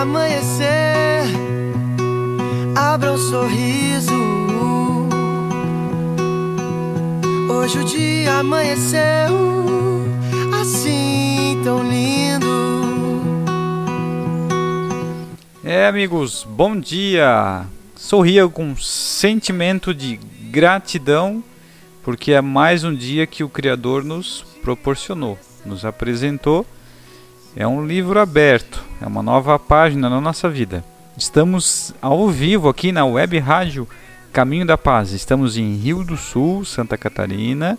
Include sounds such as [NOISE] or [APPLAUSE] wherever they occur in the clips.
Amanhecer, abra um sorriso. Hoje o dia amanheceu assim tão lindo. É, amigos, bom dia! Sorria com sentimento de gratidão, porque é mais um dia que o Criador nos proporcionou, nos apresentou. É um livro aberto, é uma nova página na nossa vida. Estamos ao vivo aqui na web rádio Caminho da Paz. Estamos em Rio do Sul, Santa Catarina.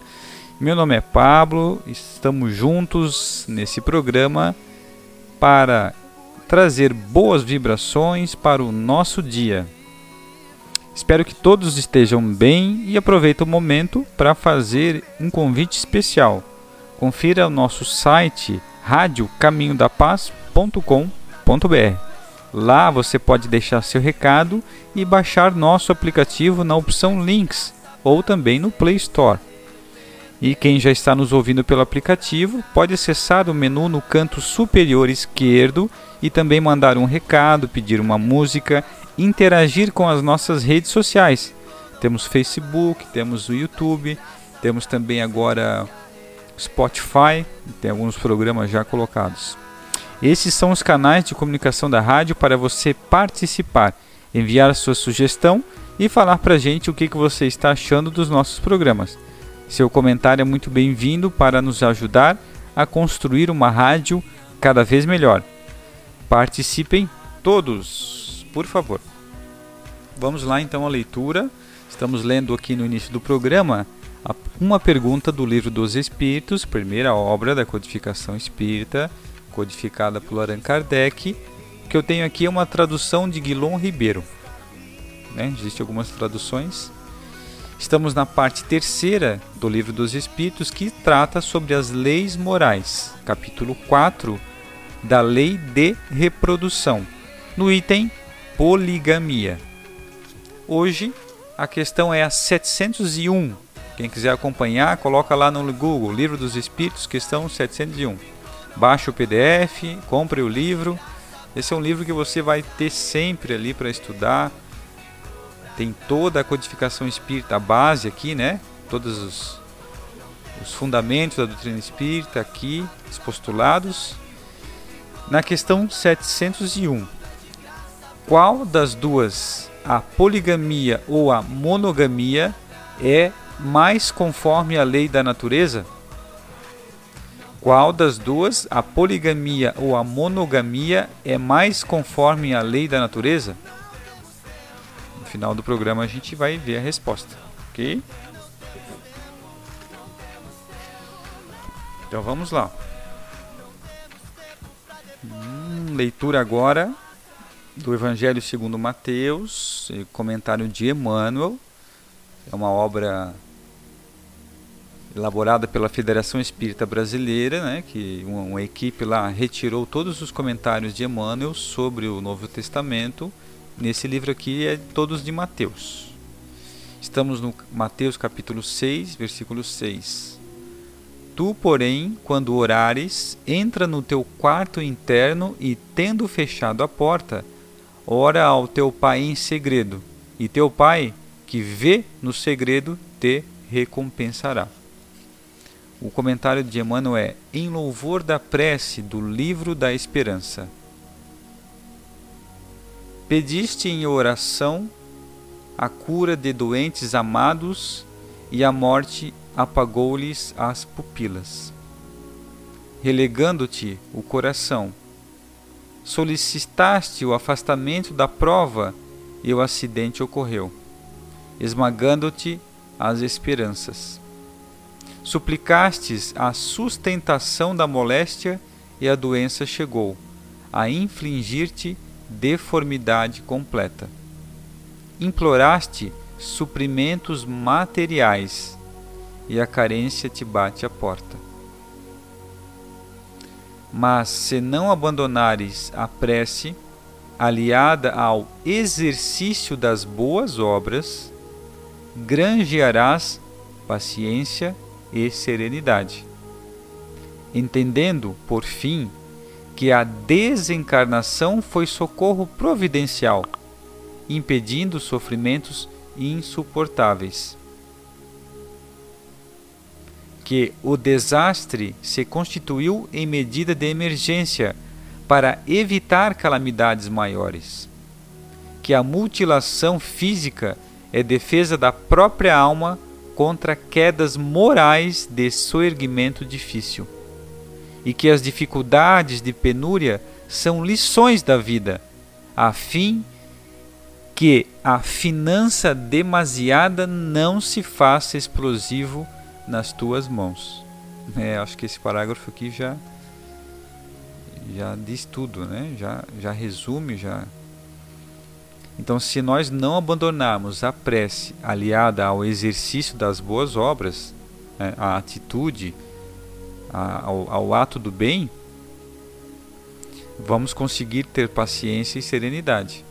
Meu nome é Pablo, estamos juntos nesse programa para trazer boas vibrações para o nosso dia. Espero que todos estejam bem e aproveito o momento para fazer um convite especial. Confira o nosso site radiocaminhodapaz.com.br. Lá você pode deixar seu recado e baixar nosso aplicativo na opção Links ou também no Play Store. E quem já está nos ouvindo pelo aplicativo pode acessar o menu no canto superior esquerdo e também mandar um recado, pedir uma música, interagir com as nossas redes sociais. Temos Facebook, temos o YouTube, temos também agora Spotify, tem alguns programas já colocados. Esses são os canais de comunicação da rádio para você participar, enviar sua sugestão e falar para a gente o que, que você está achando dos nossos programas. Seu comentário é muito bem-vindo para nos ajudar a construir uma rádio cada vez melhor. Participem todos, por favor. Vamos lá então à leitura. Estamos lendo aqui no início do programa uma pergunta do Livro dos Espíritos, primeira obra da codificação espírita, codificada por Allan Kardec, que eu tenho aqui é uma tradução de Guilom Ribeiro. Né? Existem algumas traduções. Estamos na parte terceira do Livro dos Espíritos, que trata sobre as leis morais, capítulo 4 da lei de reprodução, no item poligamia. Hoje a questão é a 701. Quem quiser acompanhar, coloca lá no Google, Livro dos Espíritos, questão 701. Baixe o PDF, compre o livro. Esse é um livro que você vai ter sempre ali para estudar. Tem toda a codificação espírita, a base aqui, né? Todos os, os fundamentos da doutrina espírita aqui, os postulados. Na questão 701, qual das duas, a poligamia ou a monogamia, é mais conforme a lei da natureza? Qual das duas, a poligamia ou a monogamia, é mais conforme a lei da natureza? No final do programa a gente vai ver a resposta, ok? Então vamos lá. Hum, leitura agora do Evangelho segundo Mateus, comentário de Emmanuel. É uma obra elaborada pela Federação Espírita Brasileira, né, que uma, uma, equipe lá retirou todos os comentários de Emmanuel sobre o Novo Testamento. Nesse livro aqui é todos de Mateus. Estamos no Mateus capítulo 6, versículo 6. Tu, porém, quando orares, entra no teu quarto interno e, tendo fechado a porta, ora ao teu pai em segredo, e teu pai, que vê no segredo, te recompensará. O comentário de Emmanuel é Em louvor da prece do livro da esperança. Pediste em oração a cura de doentes amados e a morte apagou-lhes as pupilas. Relegando-te o coração, solicitaste o afastamento da prova e o acidente ocorreu, esmagando-te as esperanças. Suplicastes a sustentação da moléstia e a doença chegou, a infligir-te deformidade completa. Imploraste suprimentos materiais e a carência te bate à porta. Mas se não abandonares a prece, aliada ao exercício das boas obras, granjearás paciência e serenidade. Entendendo, por fim, que a desencarnação foi socorro providencial, impedindo sofrimentos insuportáveis. Que o desastre se constituiu em medida de emergência para evitar calamidades maiores. Que a mutilação física é defesa da própria alma contra quedas morais de soerguimento difícil, e que as dificuldades de penúria são lições da vida, a fim que a finança demasiada não se faça explosivo nas tuas mãos. É, acho que esse parágrafo aqui já já diz tudo, né? Já já resume, já então, se nós não abandonarmos a prece aliada ao exercício das boas obras, né, a atitude, a, ao, ao ato do bem, vamos conseguir ter paciência e serenidade.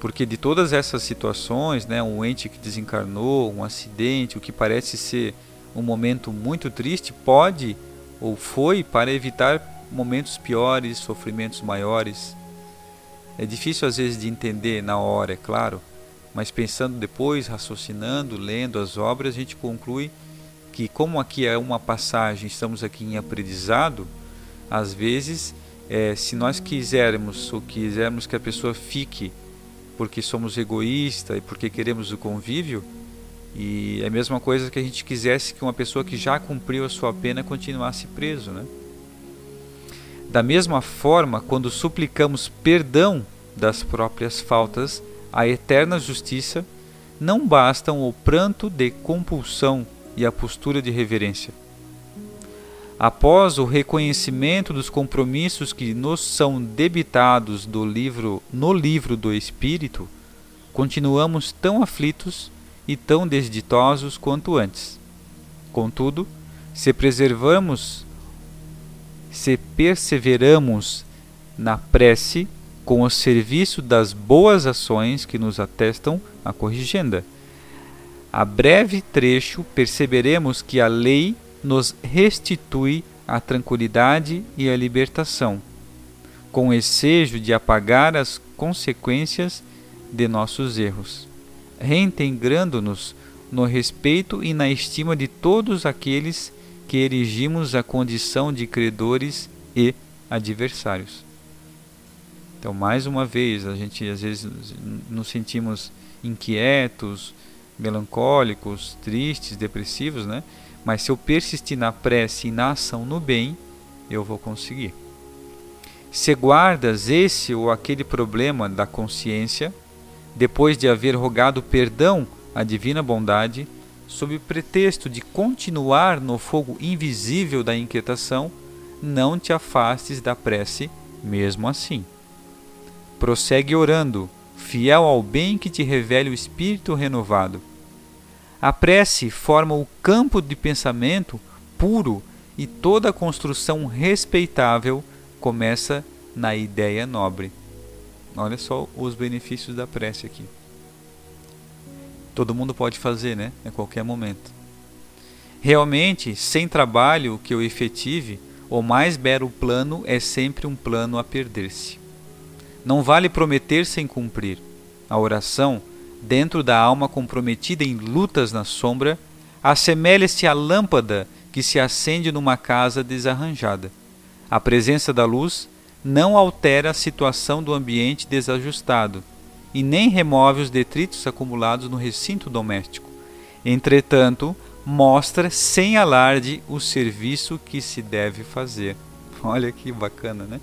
Porque de todas essas situações, né, um ente que desencarnou, um acidente, o que parece ser um momento muito triste, pode ou foi para evitar momentos piores, sofrimentos maiores. É difícil às vezes de entender na hora, é claro, mas pensando depois, raciocinando, lendo as obras, a gente conclui que, como aqui é uma passagem, estamos aqui em aprendizado, às vezes, é, se nós quisermos ou quisermos que a pessoa fique porque somos egoístas e porque queremos o convívio, e é a mesma coisa que a gente quisesse que uma pessoa que já cumpriu a sua pena continuasse preso, né? Da mesma forma, quando suplicamos perdão das próprias faltas à eterna justiça, não bastam o pranto de compulsão e a postura de reverência. Após o reconhecimento dos compromissos que nos são debitados do livro, no livro do Espírito, continuamos tão aflitos e tão desditosos quanto antes. Contudo, se preservamos se perseveramos na prece com o serviço das boas ações que nos atestam a corrigenda. A breve trecho perceberemos que a lei nos restitui a tranquilidade e a libertação, com o ensejo de apagar as consequências de nossos erros, reintegrando-nos no respeito e na estima de todos aqueles que erigimos a condição de credores e adversários. Então, mais uma vez, a gente às vezes nos sentimos inquietos, melancólicos, tristes, depressivos, né? Mas se eu persistir na prece e na ação no bem, eu vou conseguir. Se guardas esse ou aquele problema da consciência, depois de haver rogado perdão à divina bondade, sob pretexto de continuar no fogo invisível da inquietação, não te afastes da prece mesmo assim. Prossegue orando, fiel ao bem que te revele o espírito renovado. A prece forma o campo de pensamento puro e toda construção respeitável começa na ideia nobre. Olha só os benefícios da prece aqui. Todo mundo pode fazer, né? A qualquer momento. Realmente, sem trabalho que o efetive, o mais belo plano é sempre um plano a perder-se. Não vale prometer sem cumprir. A oração, dentro da alma comprometida em lutas na sombra, assemelha-se à lâmpada que se acende numa casa desarranjada. A presença da luz não altera a situação do ambiente desajustado e nem remove os detritos acumulados no recinto doméstico. Entretanto, mostra sem alarde o serviço que se deve fazer. [LAUGHS] Olha que bacana, né?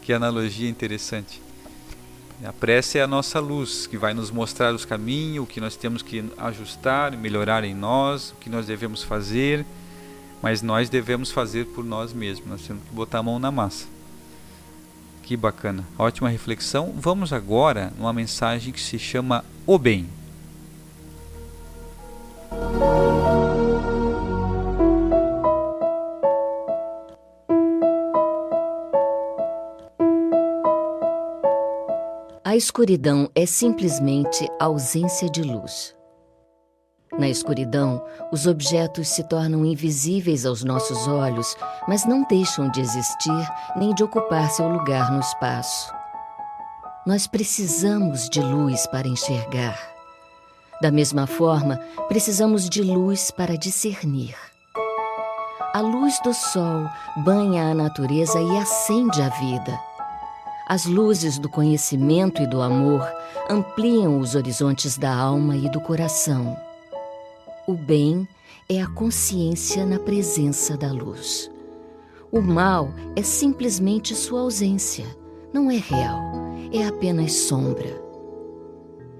Que analogia interessante. A prece é a nossa luz que vai nos mostrar os caminhos, o que nós temos que ajustar, melhorar em nós, o que nós devemos fazer, mas nós devemos fazer por nós mesmos, nós temos que botar a mão na massa. Que bacana, ótima reflexão. Vamos agora numa mensagem que se chama O Bem. A escuridão é simplesmente ausência de luz. Na escuridão, os objetos se tornam invisíveis aos nossos olhos, mas não deixam de existir nem de ocupar seu lugar no espaço. Nós precisamos de luz para enxergar. Da mesma forma, precisamos de luz para discernir. A luz do sol banha a natureza e acende a vida. As luzes do conhecimento e do amor ampliam os horizontes da alma e do coração. O bem é a consciência na presença da luz. O mal é simplesmente sua ausência, não é real, é apenas sombra.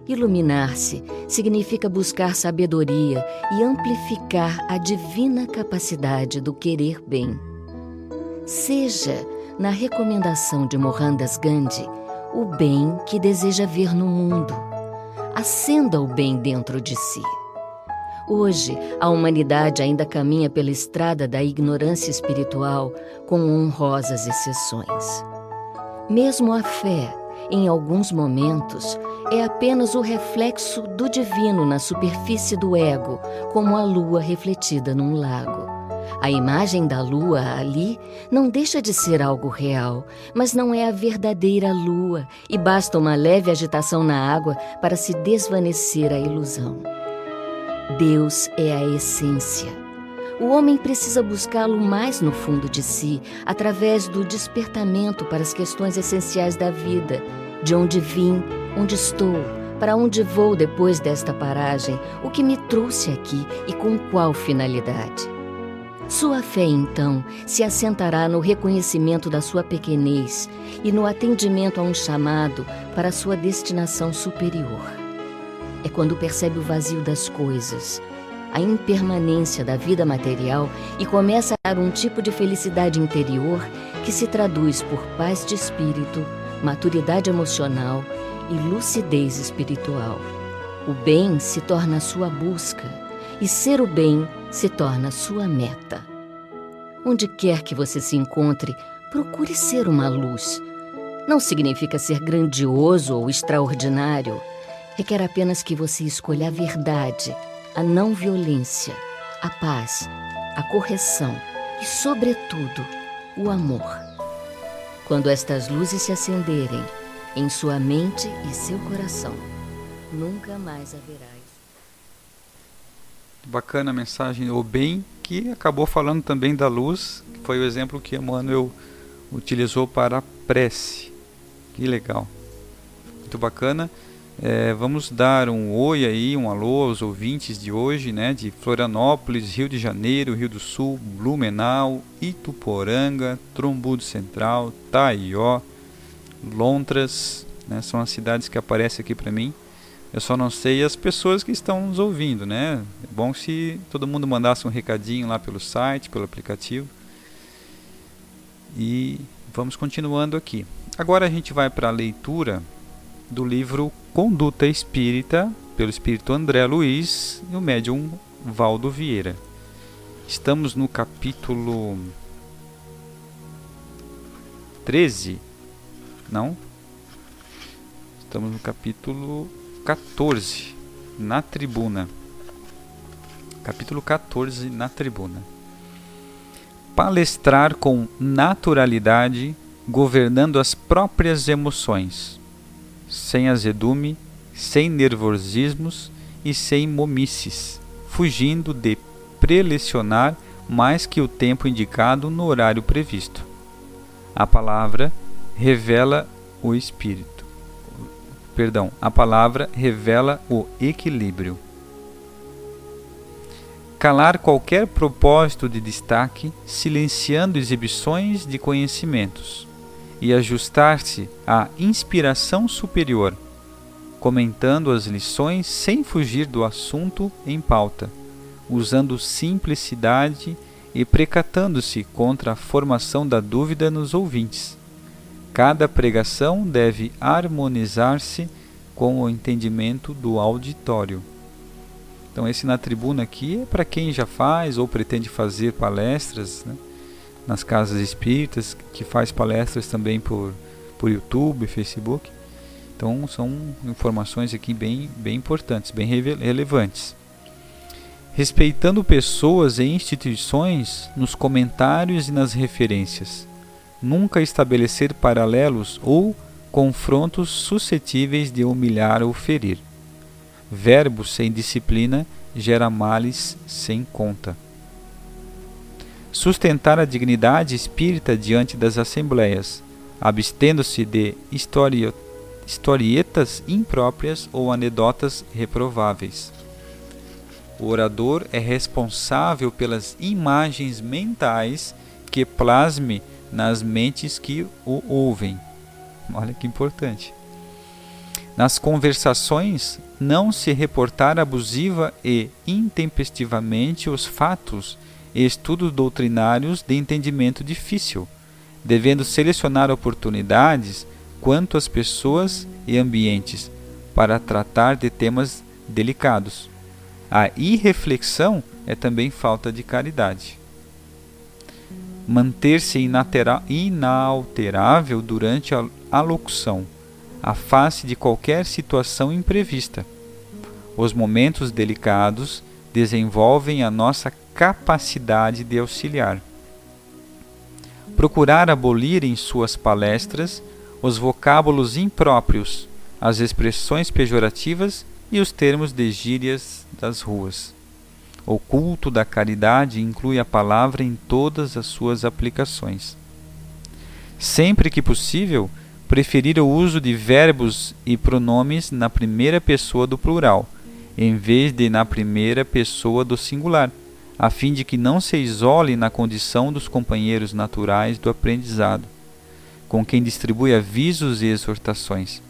Iluminar-se significa buscar sabedoria e amplificar a divina capacidade do querer bem. Seja, na recomendação de Mohandas Gandhi, o bem que deseja ver no mundo. Acenda o bem dentro de si. Hoje, a humanidade ainda caminha pela estrada da ignorância espiritual, com honrosas exceções. Mesmo a fé, em alguns momentos, é apenas o reflexo do divino na superfície do ego, como a lua refletida num lago. A imagem da lua ali não deixa de ser algo real, mas não é a verdadeira lua, e basta uma leve agitação na água para se desvanecer a ilusão. Deus é a essência. O homem precisa buscá-lo mais no fundo de si, através do despertamento para as questões essenciais da vida: de onde vim, onde estou, para onde vou depois desta paragem, o que me trouxe aqui e com qual finalidade. Sua fé, então, se assentará no reconhecimento da sua pequenez e no atendimento a um chamado para sua destinação superior é quando percebe o vazio das coisas, a impermanência da vida material e começa a dar um tipo de felicidade interior que se traduz por paz de espírito, maturidade emocional e lucidez espiritual. O bem se torna sua busca e ser o bem se torna sua meta. Onde quer que você se encontre, procure ser uma luz. Não significa ser grandioso ou extraordinário requer apenas que você escolha a verdade, a não violência, a paz, a correção e, sobretudo, o amor. Quando estas luzes se acenderem em sua mente e seu coração, nunca mais haverá. Bacana a mensagem, o bem, que acabou falando também da luz, que foi o exemplo que Emmanuel utilizou para a prece. Que legal. Muito bacana. É, vamos dar um oi aí, um alô aos ouvintes de hoje, né, de Florianópolis, Rio de Janeiro, Rio do Sul, Blumenau, Ituporanga, Trombudo Central, Taió, Lontras, né, são as cidades que aparecem aqui para mim. Eu só não sei as pessoas que estão nos ouvindo, né? É bom se todo mundo mandasse um recadinho lá pelo site, pelo aplicativo. E vamos continuando aqui. Agora a gente vai para a leitura do livro Conduta Espírita, pelo espírito André Luiz e o médium Valdo Vieira. Estamos no capítulo 13, não? Estamos no capítulo 14, na tribuna. Capítulo 14, na tribuna. Palestrar com naturalidade, governando as próprias emoções, sem azedume, sem nervosismos e sem momices, fugindo de prelecionar mais que o tempo indicado no horário previsto. A palavra revela o espírito. Perdão, a palavra revela o equilíbrio. Calar qualquer propósito de destaque, silenciando exibições de conhecimentos, e ajustar-se à inspiração superior, comentando as lições sem fugir do assunto em pauta, usando simplicidade e precatando-se contra a formação da dúvida nos ouvintes. Cada pregação deve harmonizar-se com o entendimento do auditório. Então, esse na tribuna aqui é para quem já faz ou pretende fazer palestras né, nas casas espíritas, que faz palestras também por, por YouTube, Facebook. Então, são informações aqui bem, bem importantes, bem relevantes respeitando pessoas e instituições nos comentários e nas referências. Nunca estabelecer paralelos ou confrontos suscetíveis de humilhar ou ferir. Verbo sem disciplina gera males sem conta. Sustentar a dignidade espírita diante das assembleias, abstendo-se de historietas impróprias ou anedotas reprováveis o orador é responsável pelas imagens mentais que plasme nas mentes que o ouvem. Olha que importante. Nas conversações, não se reportar abusiva e intempestivamente os fatos e estudos doutrinários de entendimento difícil, devendo selecionar oportunidades quanto às pessoas e ambientes para tratar de temas delicados. A irreflexão é também falta de caridade. Manter-se inalterável durante a alocução, a face de qualquer situação imprevista. Os momentos delicados desenvolvem a nossa capacidade de auxiliar. Procurar abolir em suas palestras os vocábulos impróprios, as expressões pejorativas e os termos de gírias das ruas. O culto da caridade inclui a palavra em todas as suas aplicações. Sempre que possível, preferir o uso de verbos e pronomes na primeira pessoa do plural, em vez de na primeira pessoa do singular, a fim de que não se isole na condição dos companheiros naturais do aprendizado, com quem distribui avisos e exortações.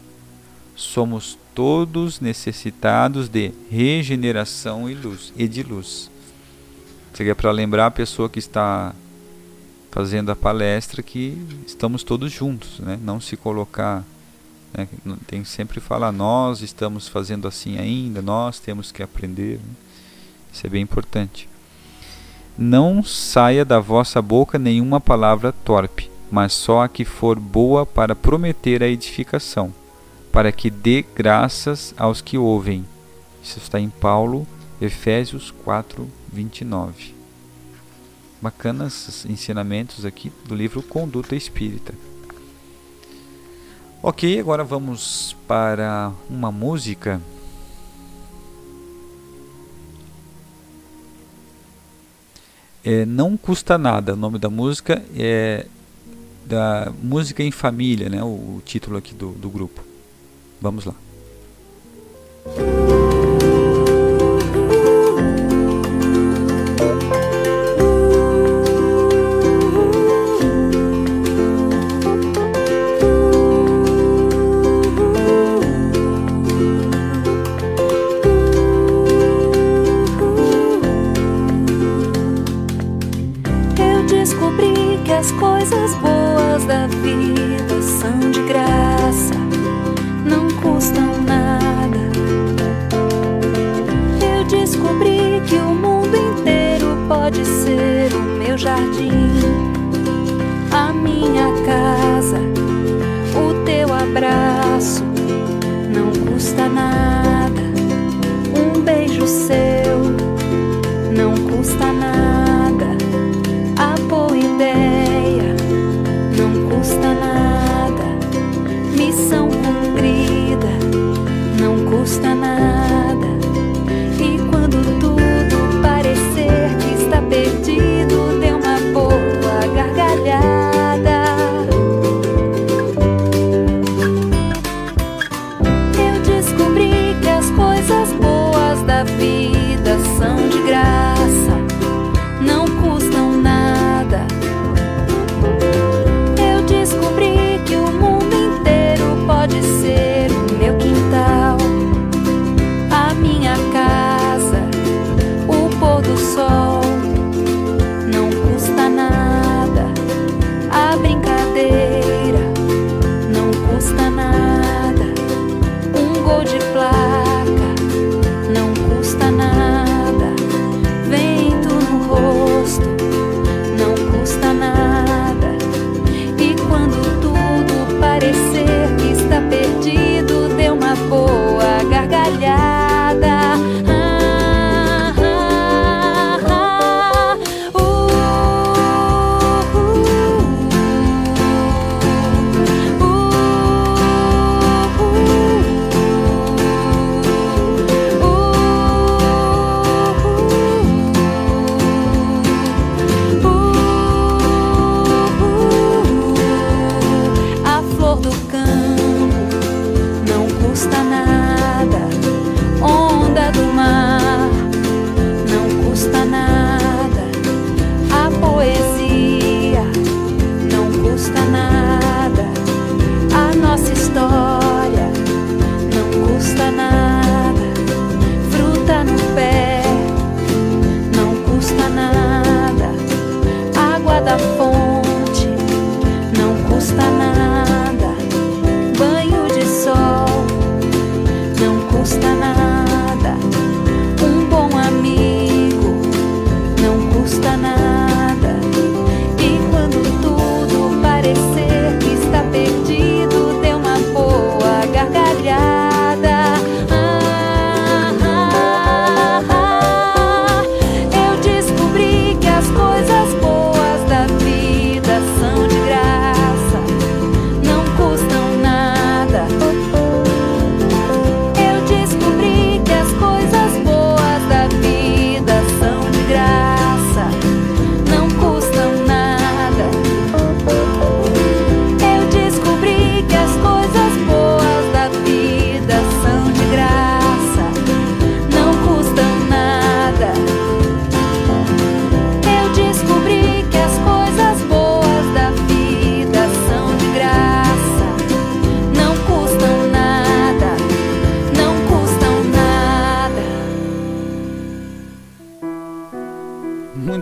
Somos todos necessitados de regeneração e luz e de luz. Seria para lembrar a pessoa que está fazendo a palestra que estamos todos juntos, né? Não se colocar, né? tem que sempre falar nós estamos fazendo assim ainda, nós temos que aprender. Né? Isso é bem importante. Não saia da vossa boca nenhuma palavra torpe, mas só a que for boa para prometer a edificação para que dê graças aos que ouvem. Isso está em Paulo, Efésios 4, 29. Bacanas ensinamentos aqui do livro Conduta Espírita. Ok, agora vamos para uma música. É, não custa nada. O nome da música é da música em família, né? O, o título aqui do, do grupo. Vamos lá.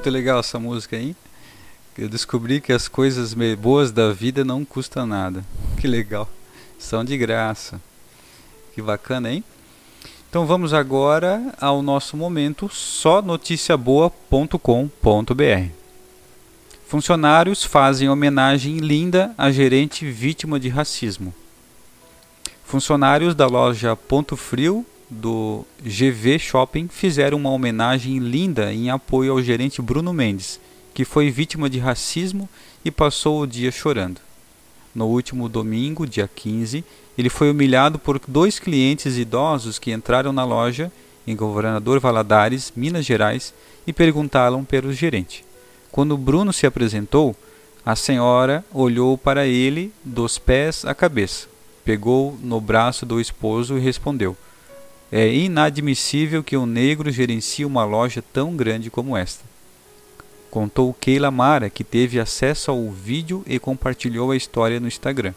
Muito legal essa música aí. Eu descobri que as coisas boas da vida não custam nada. Que legal. São de graça. Que bacana, hein? Então vamos agora ao nosso momento só noticiaboa.com.br. Funcionários fazem homenagem linda à gerente vítima de racismo. Funcionários da loja Ponto Frio do GV Shopping fizeram uma homenagem linda em apoio ao gerente Bruno Mendes, que foi vítima de racismo e passou o dia chorando. No último domingo, dia 15, ele foi humilhado por dois clientes idosos que entraram na loja em Governador Valadares, Minas Gerais, e perguntaram pelo gerente. Quando Bruno se apresentou, a senhora olhou para ele dos pés à cabeça, pegou no braço do esposo e respondeu: É inadmissível que um negro gerencie uma loja tão grande como esta. Contou Keila Mara, que teve acesso ao vídeo e compartilhou a história no Instagram.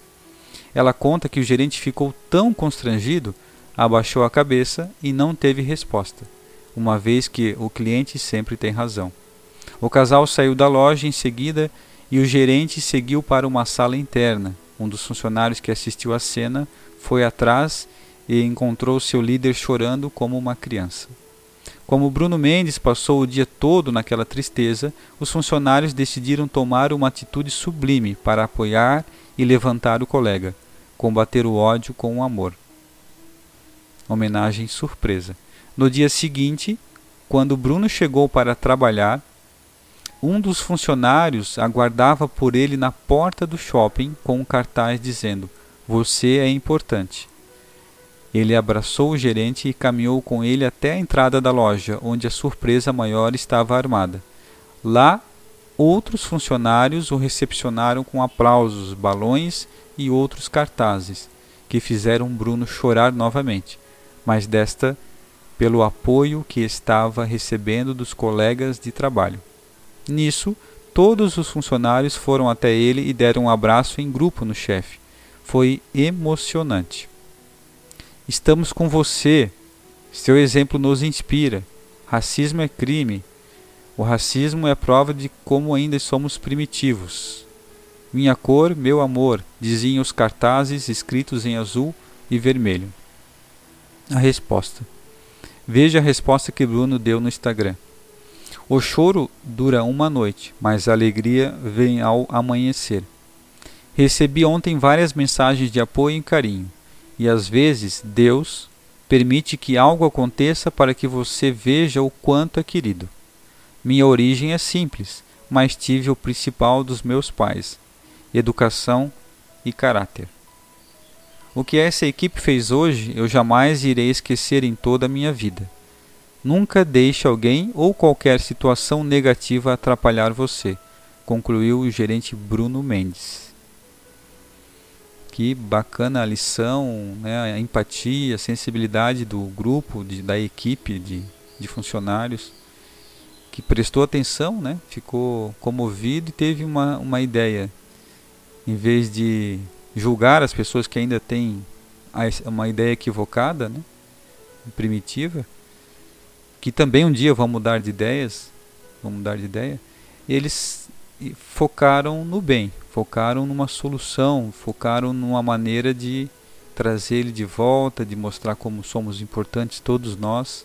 Ela conta que o gerente ficou tão constrangido, abaixou a cabeça e não teve resposta, uma vez que o cliente sempre tem razão. O casal saiu da loja em seguida e o gerente seguiu para uma sala interna. Um dos funcionários que assistiu à cena foi atrás e encontrou seu líder chorando como uma criança. Como Bruno Mendes passou o dia todo naquela tristeza, os funcionários decidiram tomar uma atitude sublime para apoiar e levantar o colega, combater o ódio com o amor. homenagem surpresa. No dia seguinte, quando Bruno chegou para trabalhar, um dos funcionários aguardava por ele na porta do shopping com um cartaz dizendo: Você é importante. Ele abraçou o gerente e caminhou com ele até a entrada da loja, onde a surpresa maior estava armada. Lá, outros funcionários o recepcionaram com aplausos, balões e outros cartazes, que fizeram Bruno chorar novamente, mas desta pelo apoio que estava recebendo dos colegas de trabalho. Nisso, todos os funcionários foram até ele e deram um abraço em grupo no chefe. Foi emocionante. Estamos com você. Seu exemplo nos inspira. Racismo é crime. O racismo é prova de como ainda somos primitivos. Minha cor, meu amor, diziam os cartazes escritos em azul e vermelho. A resposta. Veja a resposta que Bruno deu no Instagram. O choro dura uma noite, mas a alegria vem ao amanhecer. Recebi ontem várias mensagens de apoio e carinho. E às vezes Deus permite que algo aconteça para que você veja o quanto é querido. Minha origem é simples, mas tive o principal dos meus pais: educação e caráter. O que essa equipe fez hoje eu jamais irei esquecer em toda a minha vida. Nunca deixe alguém ou qualquer situação negativa atrapalhar você, concluiu o gerente Bruno Mendes que bacana a lição, né, a empatia, a sensibilidade do grupo, de, da equipe de, de funcionários que prestou atenção, né, ficou comovido e teve uma, uma ideia. Em vez de julgar as pessoas que ainda têm uma ideia equivocada, né, primitiva, que também um dia vão mudar de ideias, vão mudar de ideia, eles focaram no bem, focaram numa solução, focaram numa maneira de trazer ele de volta, de mostrar como somos importantes todos nós.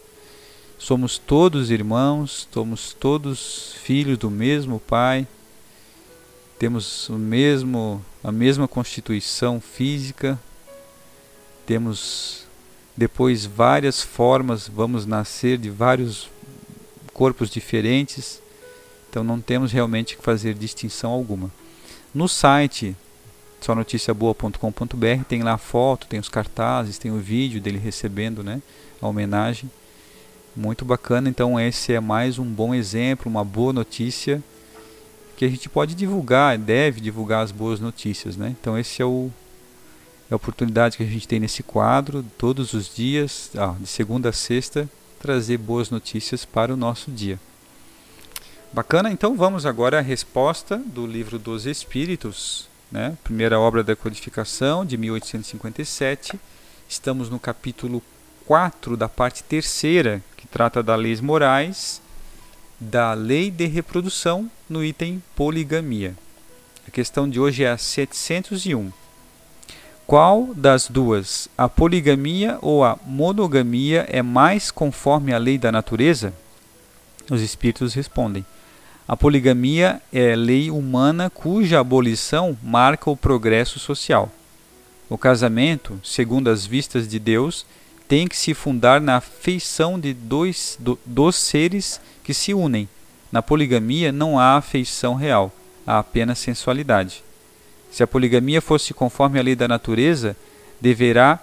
Somos todos irmãos, somos todos filhos do mesmo Pai. Temos o mesmo a mesma constituição física. Temos depois várias formas, vamos nascer de vários corpos diferentes. Então não temos realmente que fazer distinção alguma. No site sonoticiaboa.com.br tem lá a foto, tem os cartazes, tem o vídeo dele recebendo né, a homenagem. Muito bacana, então esse é mais um bom exemplo, uma boa notícia que a gente pode divulgar, deve divulgar as boas notícias. Né? Então esse é, o, é a oportunidade que a gente tem nesse quadro, todos os dias, ah, de segunda a sexta, trazer boas notícias para o nosso dia. Bacana, então vamos agora à resposta do livro dos Espíritos, né? primeira obra da codificação de 1857. Estamos no capítulo 4 da parte terceira, que trata das leis morais, da lei de reprodução, no item poligamia. A questão de hoje é a 701. Qual das duas, a poligamia ou a monogamia, é mais conforme à lei da natureza? Os espíritos respondem: a poligamia é lei humana cuja abolição marca o progresso social. O casamento, segundo as vistas de Deus, tem que se fundar na afeição de dois do, dos seres que se unem. Na poligamia não há afeição real, há apenas sensualidade. Se a poligamia fosse conforme a lei da natureza, deverá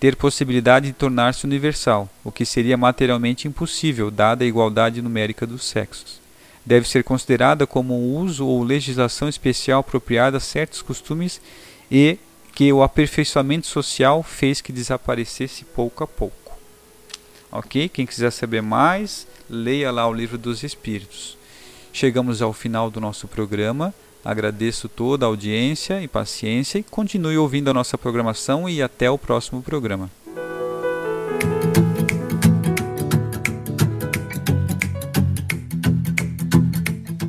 ter possibilidade de tornar-se universal, o que seria materialmente impossível, dada a igualdade numérica dos sexos deve ser considerada como um uso ou legislação especial apropriada a certos costumes e que o aperfeiçoamento social fez que desaparecesse pouco a pouco. Ok? Quem quiser saber mais, leia lá o livro dos Espíritos. Chegamos ao final do nosso programa. Agradeço toda a audiência e paciência e continue ouvindo a nossa programação e até o próximo programa.